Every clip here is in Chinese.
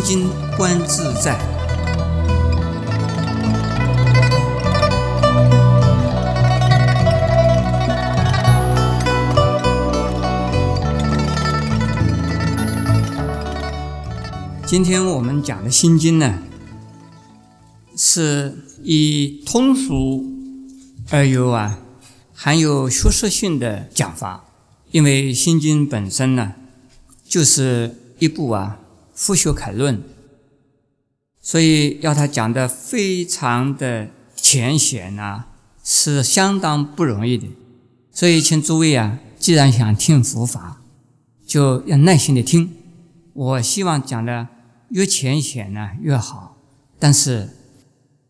心经观自在。今天我们讲的心经呢，是以通俗而又啊，含有学术性的讲法。因为心经本身呢，就是一部啊复学楷论，所以要他讲的非常的浅显啊，是相当不容易的。所以，请诸位啊，既然想听佛法，就要耐心的听。我希望讲的。越浅显呢越好，但是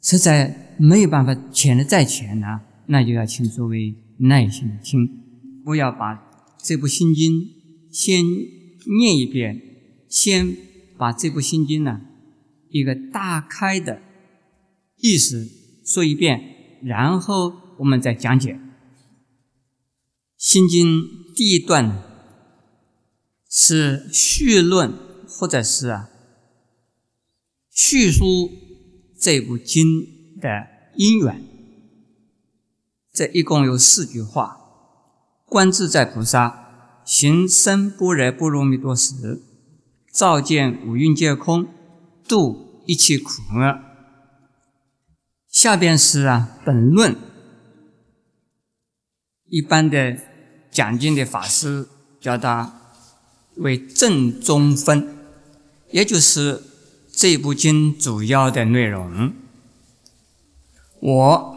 实在没有办法浅的再浅呢，那就要请诸位耐心的听，不要把这部心经先念一遍，先把这部心经呢一个大开的意思说一遍，然后我们再讲解。心经第一段是序论，或者是啊。叙述这部经的因缘，这一共有四句话：观自在菩萨行深般若波罗蜜多时，照见五蕴皆空，度一切苦厄。下边是啊本论，一般的讲经的法师叫他为正中分，也就是。这部经主要的内容，我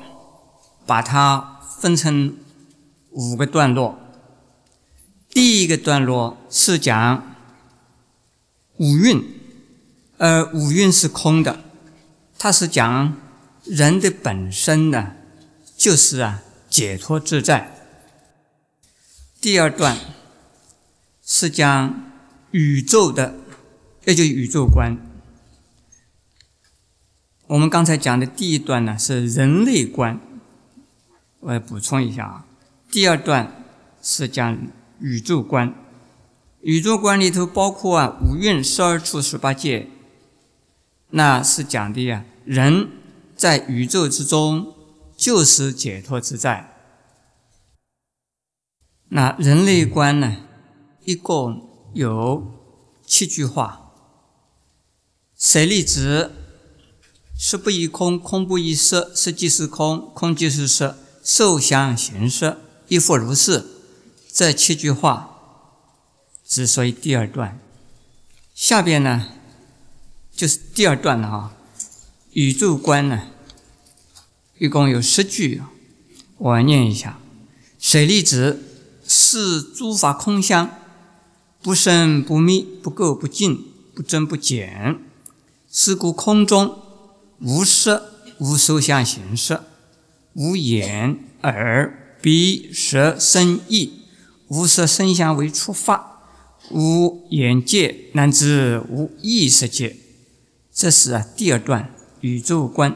把它分成五个段落。第一个段落是讲五蕴，而五蕴是空的，它是讲人的本身呢，就是啊解脱自在。第二段是讲宇宙的，也就是宇宙观。我们刚才讲的第一段呢是人类观，我要补充一下啊。第二段是讲宇宙观，宇宙观里头包括啊五蕴、十二处、十八界，那是讲的呀人在宇宙之中就是解脱自在。那人类观呢，一共有七句话，舍利子。色不异空，空不异色，色即是空，空即是色，受想行识，亦复如是。这七句话是，所以第二段，下边呢就是第二段了啊。宇宙观呢，一共有十句，我念一下：水粒子是诸法空相，不生不灭，不垢不净，不增不减，是故空中。无色无受想行识，无眼耳鼻舌身意，无色声香为触发，无眼界乃至无意识界。这是啊第二段宇宙观。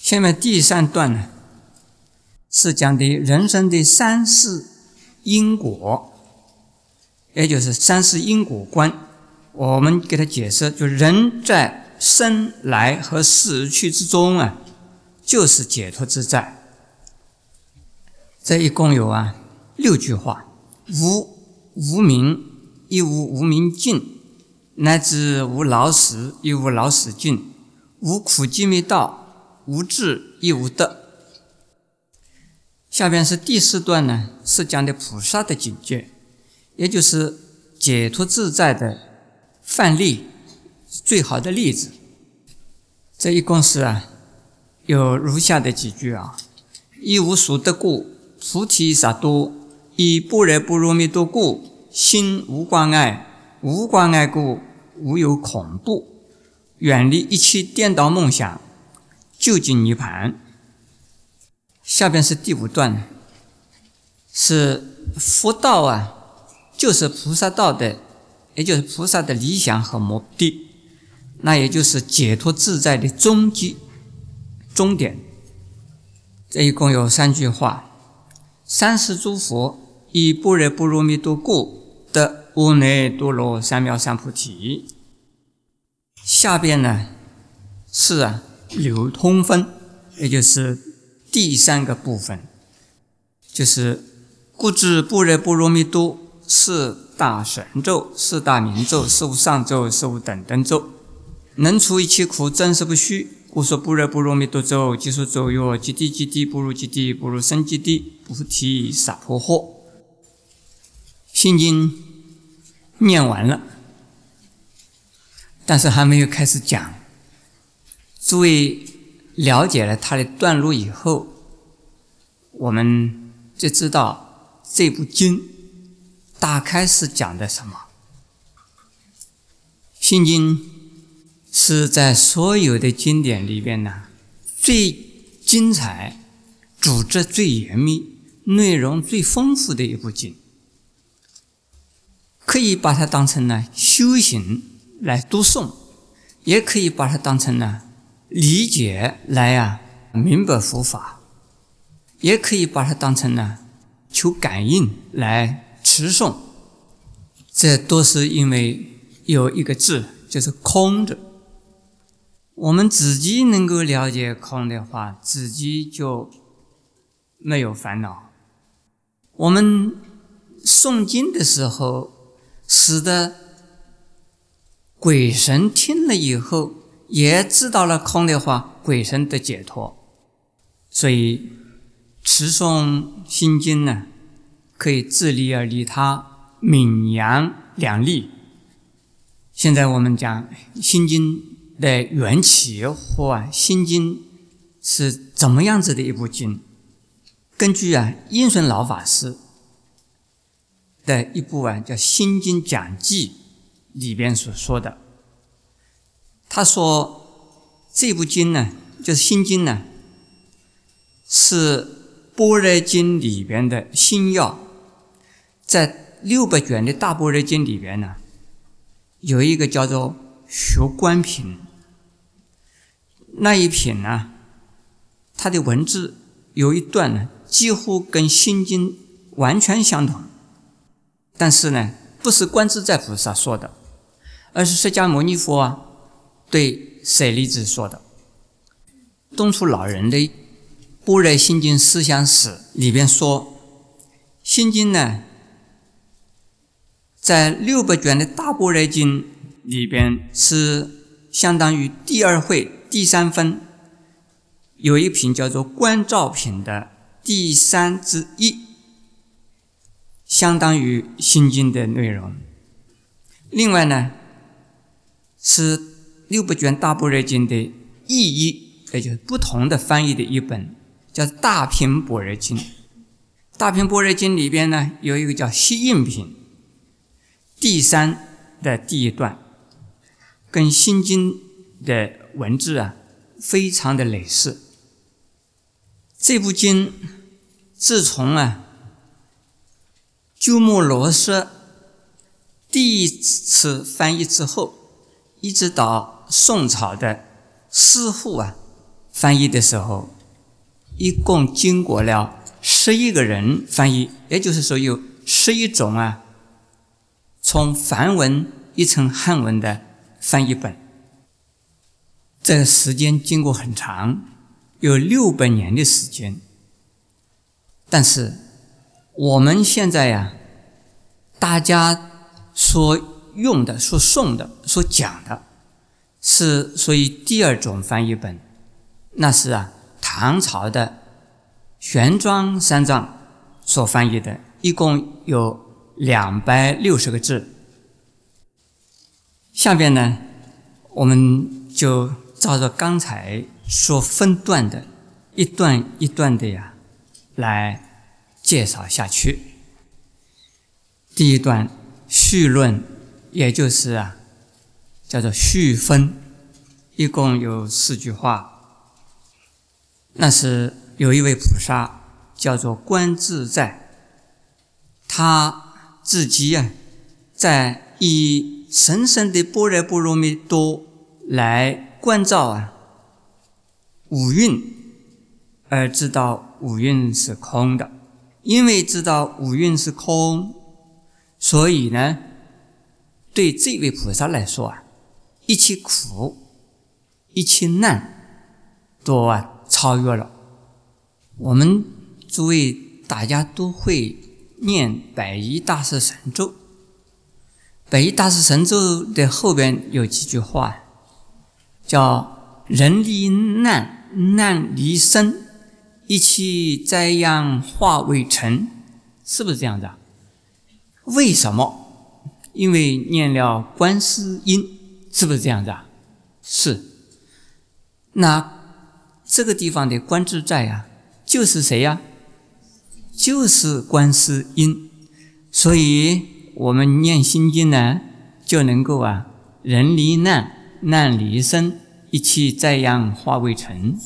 下面第三段呢，是讲的人生的三世因果，也就是三世因果观。我们给他解释，就人在。生来和死去之中啊，就是解脱自在。这一共有啊六句话：无无明，亦无无明尽；乃至无老死，亦无老死尽；无苦集灭道，无智亦无得。下边是第四段呢，是讲的菩萨的境界，也就是解脱自在的范例。最好的例子，这一共是啊，有如下的几句啊：一无所得故，菩提萨埵；以般若波罗蜜多故，心无关爱；无关爱故，无有恐怖；远离一切颠倒梦想，究竟涅盘。下边是第五段，是佛道啊，就是菩萨道的，也就是菩萨的理想和目的。那也就是解脱自在的终极终点。这一共有三句话：三世诸佛以般若波罗蜜多故得阿耨多罗三藐三菩提。下边呢是啊流通分，也就是第三个部分，就是故知般若波罗蜜多四大神咒、四大明咒、四无上咒、四无等等咒，能除一切苦，真实不虚。故说般若波罗蜜多咒，即说咒曰：极地极地，不如极地，不如生极地，菩提萨婆诃。心经念完了，但是还没有开始讲。诸位了解了它的段落以后，我们就知道这部经大概是讲的什么。心经是在所有的经典里边呢最精彩、组织最严密、内容最丰富的一部经。可以把它当成呢修行来读诵，也可以把它当成呢理解来呀明白佛法，也可以把它当成呢求感应来持诵。这都是因为有一个字，就是“空”的。我们自己能够了解空的话，自己就没有烦恼。我们诵经的时候。使得鬼神听了以后，也知道了空的话，鬼神的解脱。所以持诵心经呢，可以自利而利他，名扬两利。现在我们讲心经的缘起或心经是怎么样子的一部经？根据啊，印顺老法师。的一部啊，叫《心经讲记》里边所说的。他说这部经呢，就是《心经》呢，是《般若经》里边的心要。在六百卷的大般若经里边呢，有一个叫做《学观品》，那一品呢，它的文字有一段呢，几乎跟《心经》完全相同。但是呢，不是观自在菩萨说的，而是释迦牟尼佛啊对舍利子说的。东楚老人的《般若心经思想史》里边说，心经呢，在六百卷的大般若经里边是相当于第二会第三分，有一品叫做观照品的第三之一。相当于《心经》的内容。另外呢，是六部卷大般若经的意义，也就是不同的翻译的一本，叫《大品般若经》。《大品般若经》里边呢，有一个叫《西印品》，第三的第一段，跟《心经》的文字啊，非常的类似。这部经自从啊。鸠摩罗什第一次翻译之后，一直到宋朝的师傅啊翻译的时候，一共经过了十一个人翻译，也就是说有十一种啊，从梵文译成汉文的翻译本。这个时间经过很长，有六百年的时间，但是。我们现在呀，大家所用的、所诵的、所讲的，是属于第二种翻译本，那是啊，唐朝的玄奘三藏所翻译的，一共有两百六十个字。下边呢，我们就照着刚才所分段的，一段一段的呀，来。介绍下去。第一段序论，也就是啊，叫做序分，一共有四句话。那是有一位菩萨叫做观自在，他自己啊，在以神圣的般若波罗蜜多来关照啊五蕴，而知道五蕴是空的。因为知道五蕴是空，所以呢，对这位菩萨来说啊，一切苦、一切难都啊超越了。我们诸位大家都会念百一大士神咒，百一大士神咒的后边有几句话，叫“人离难，难离身，一气灾殃化为尘”，是不是这样的？为什么？因为念了观世音，是不是这样子啊？是。那这个地方的观自在啊，就是谁呀？就是观世音。所以我们念心经呢，就能够啊，人离难，难离身，一气灾殃化为尘。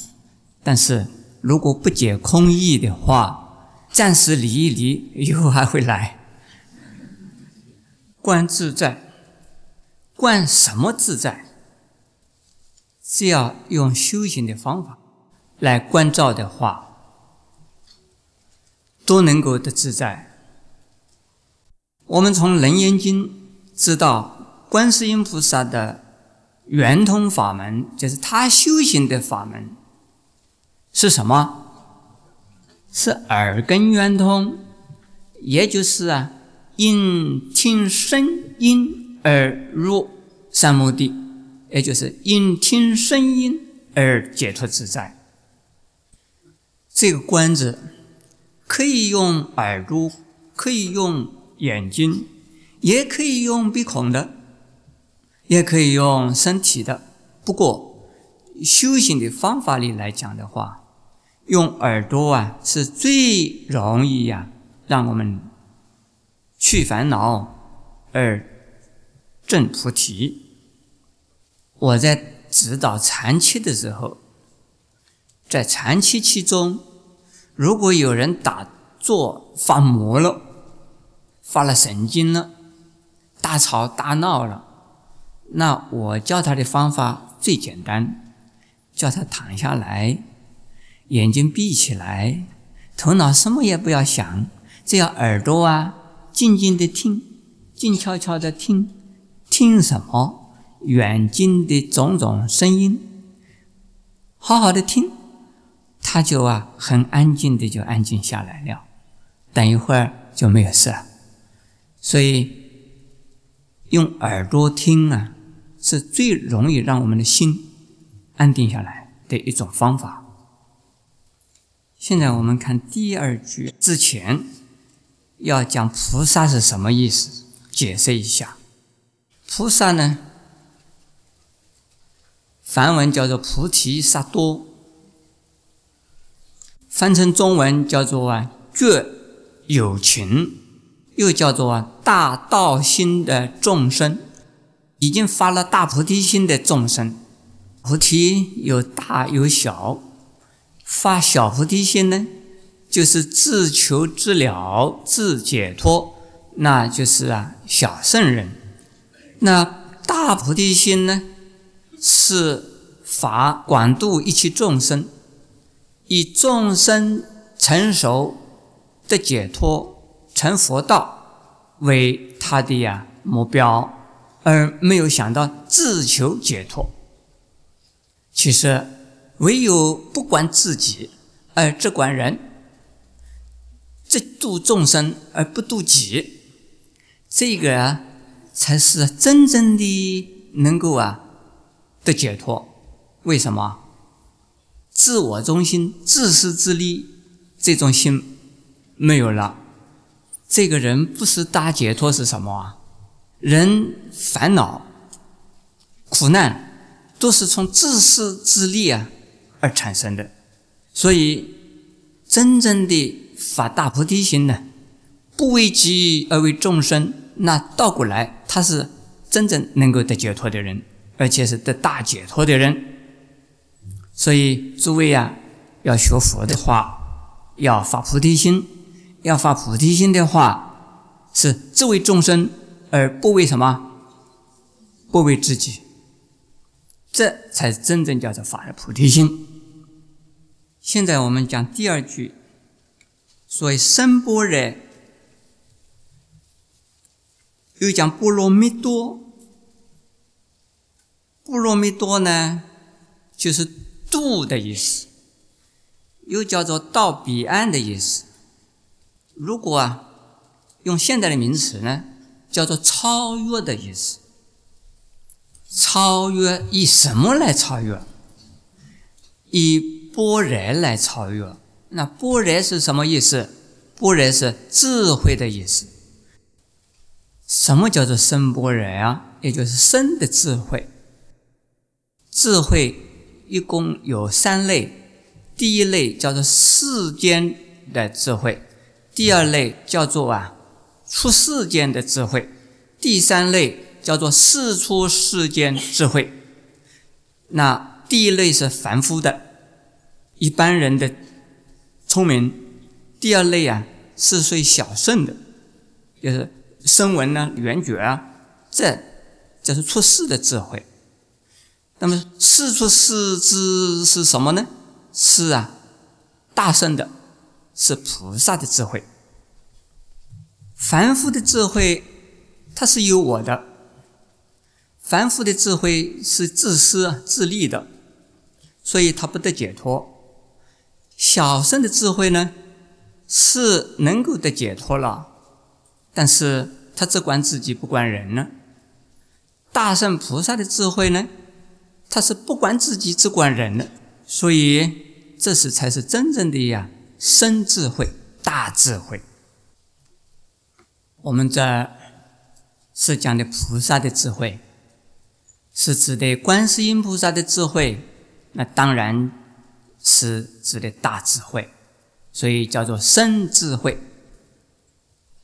但是如果不解空义的话，暂时离一离，以后还会来。观自在，观什么自在？只要用修行的方法来关照的话，都能够得自在。我们从《楞严经》知道，观世音菩萨的圆通法门，就是他修行的法门，是什么？是耳根圆通，也就是啊。因听声音而入三摩地，也就是因听声音而解脱自在。这个“观”字可以用耳朵，可以用眼睛，也可以用鼻孔的，也可以用身体的。不过，修行的方法里来讲的话，用耳朵啊是最容易呀，让我们。去烦恼而证菩提。我在指导禅期的时候，在禅期期中，如果有人打坐发魔了、发了神经了、大吵大闹了，那我教他的方法最简单，叫他躺下来，眼睛闭起来，头脑什么也不要想，只要耳朵啊。静静的听，静悄悄的听，听什么？远近的种种声音，好好的听，他就啊很安静的就安静下来了，等一会儿就没有事了。所以用耳朵听啊，是最容易让我们的心安定下来的一种方法。现在我们看第二句之前。要讲菩萨是什么意思？解释一下。菩萨呢，梵文叫做菩提萨多，翻成中文叫做啊觉有情，又叫做啊大道心的众生，已经发了大菩提心的众生。菩提有大有小，发小菩提心呢？就是自求自了、自解脱，那就是啊小圣人。那大菩提心呢，是法广度一切众生，以众生成熟的解脱、成佛道为他的呀目标，而没有想到自求解脱。其实，唯有不管自己，而只管人。只度众生而不度己，这个啊才是真正的能够啊的解脱。为什么？自我中心、自私自利这种心没有了，这个人不是大解脱是什么啊？人烦恼、苦难都是从自私自利啊而产生的，所以真正的。发大菩提心呢，不为己而为众生，那倒过来，他是真正能够得解脱的人，而且是得大解脱的人。所以诸位呀，要学佛的话，要发菩提心，要发菩提心的话，是只为众生而不为什么？不为自己，这才是真正叫做发了菩提心。现在我们讲第二句。所以，声波热，又讲波罗蜜多，波罗蜜多呢，就是渡的意思，又叫做到彼岸的意思。如果啊，用现代的名词呢，叫做超越的意思。超越以什么来超越？以般若来超越。那般若是什么意思？般若是智慧的意思。什么叫做生般若啊？也就是生的智慧。智慧一共有三类，第一类叫做世间的智慧，第二类叫做啊出世间的智慧，第三类叫做世出世间智慧。那第一类是凡夫的，一般人的聪明；第二类啊是属于小圣的，就是声闻呢、缘觉啊，这这是出世的智慧。那么世出世之是什么呢？是啊，大圣的，是菩萨的智慧。凡夫的智慧，它是有我的。凡夫的智慧是自私自利的，所以他不得解脱。小圣的智慧呢，是能够得解脱了，但是他只管自己不管人呢。大圣菩萨的智慧呢？他是不管自己，只管人的，所以这是才是真正的呀深智慧、大智慧。我们这是讲的菩萨的智慧，是指的观世音菩萨的智慧，那当然是指的大智慧，所以叫做生智慧。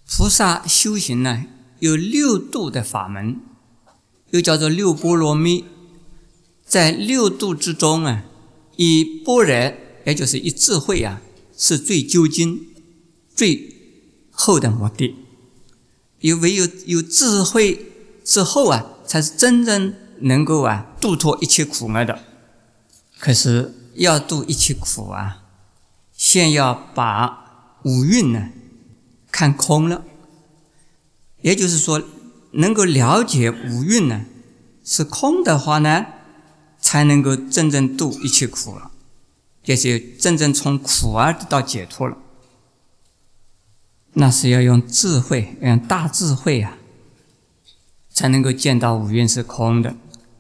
菩萨修行呢，有六度的法门，又叫做六波罗蜜。在六度之中啊，以般若，也就是以智慧啊，是最究竟、最后的目的。有唯有有智慧之后啊，才是真正能够啊度脱一切苦厄的。可是要度一切苦啊，先要把五蕴呢看空了。也就是说，能够了解五蕴呢是空的话呢。才能够真正度一切苦了，就真正从苦而得到解脱了。那是要用智慧，用大智慧啊，才能够见到五蕴是空的。